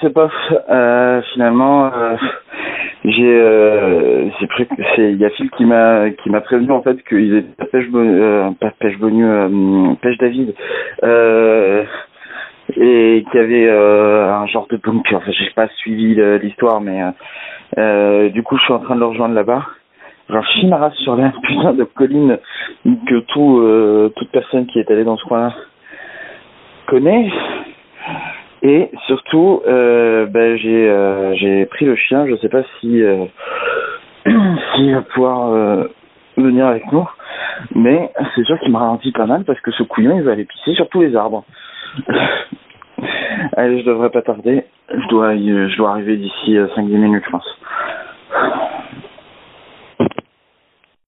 C'est pas euh, finalement euh, j'ai euh, pris c'est il y a Phil qui m'a qui m'a prévenu en fait qu'ils étaient à pêche euh, pas pêche Bonu euh, pêche David euh, et qu'il y avait euh, un genre de bunker enfin j'ai pas suivi l'histoire mais euh, euh, du coup je suis en train de le rejoindre là-bas. Ma race sur la putain de colline que tout toute personne qui est allée dans ce coin-là connaît et surtout, euh, ben, j'ai euh, j'ai pris le chien. Je sais pas si euh, s'il va pouvoir euh, venir avec nous, mais c'est sûr qu'il me ralentit pas mal parce que ce couillon il va aller pisser sur tous les arbres. Allez, je devrais pas tarder. Je dois je dois arriver d'ici 5-10 minutes, je pense.